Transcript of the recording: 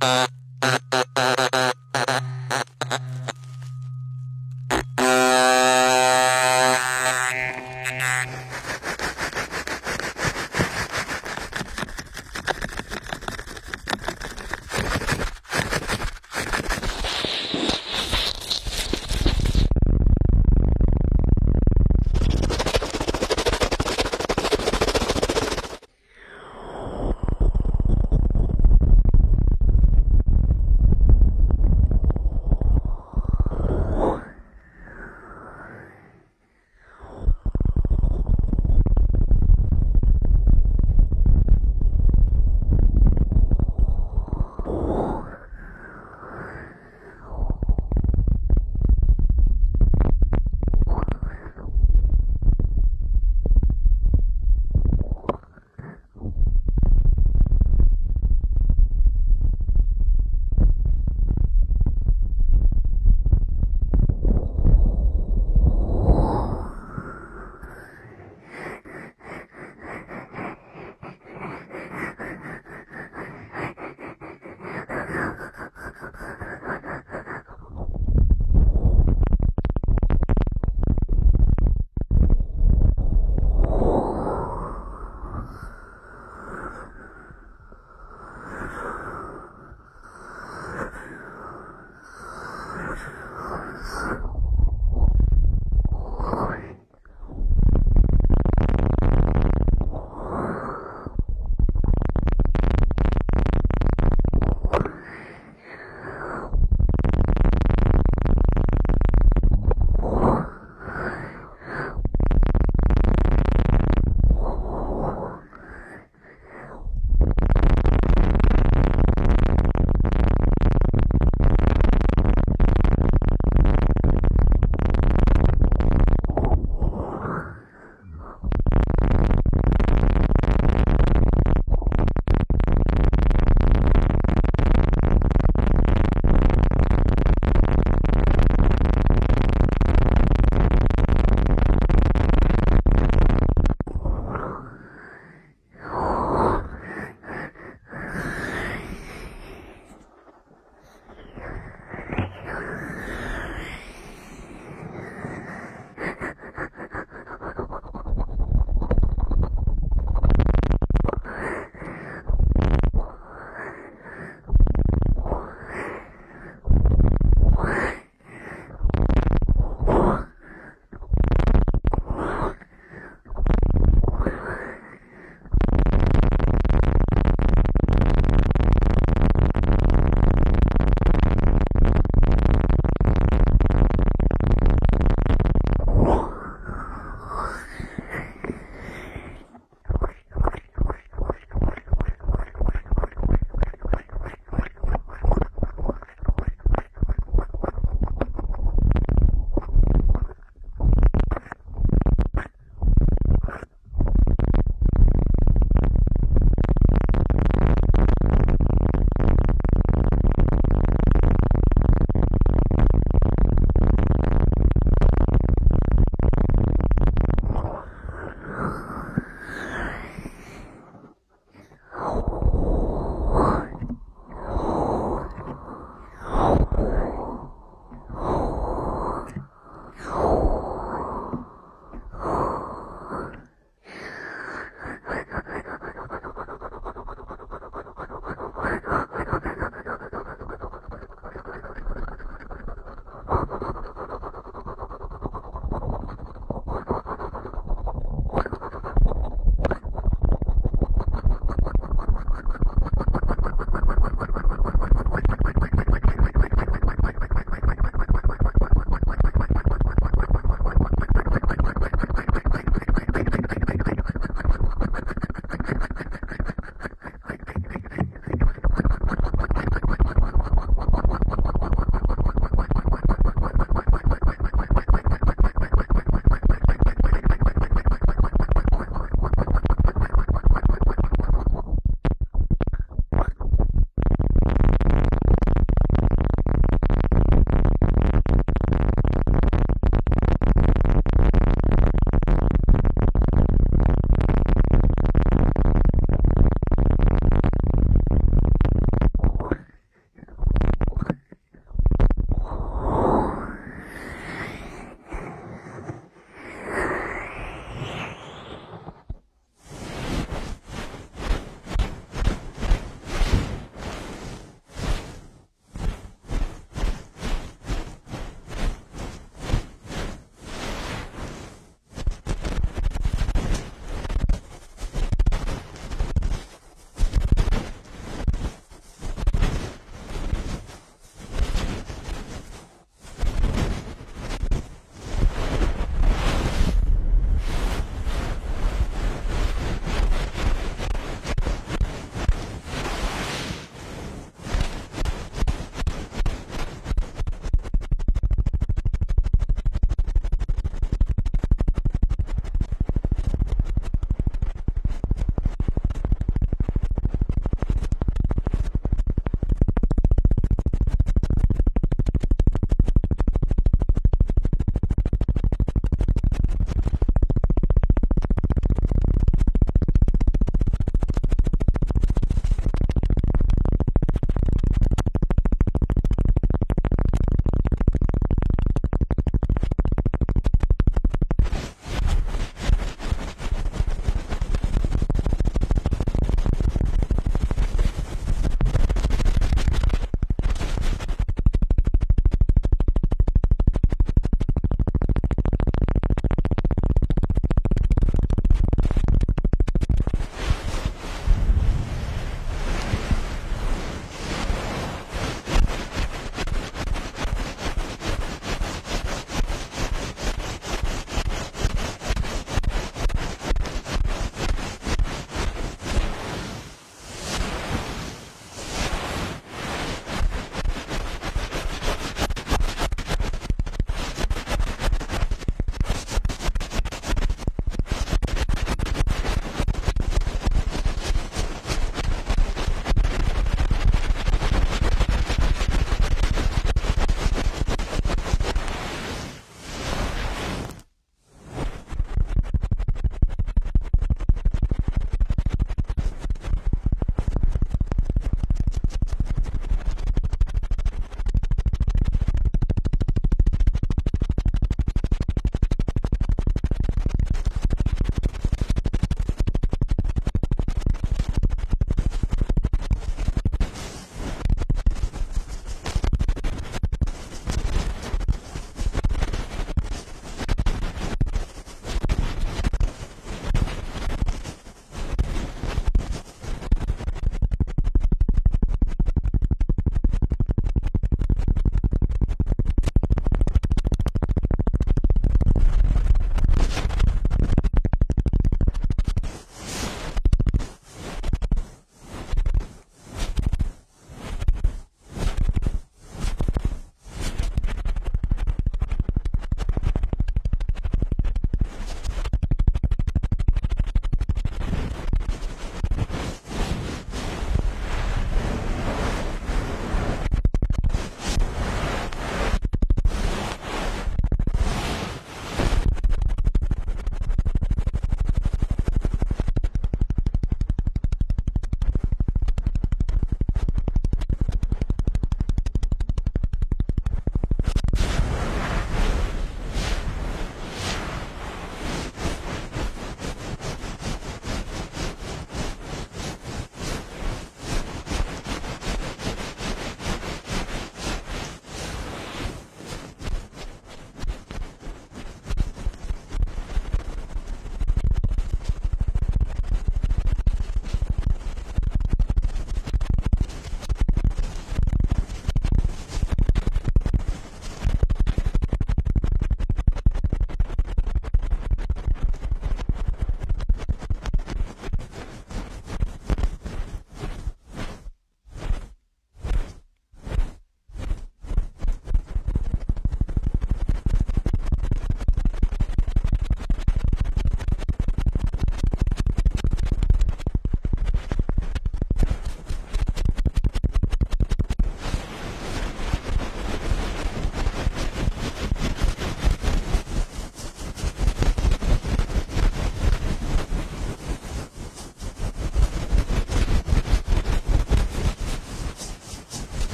Uh,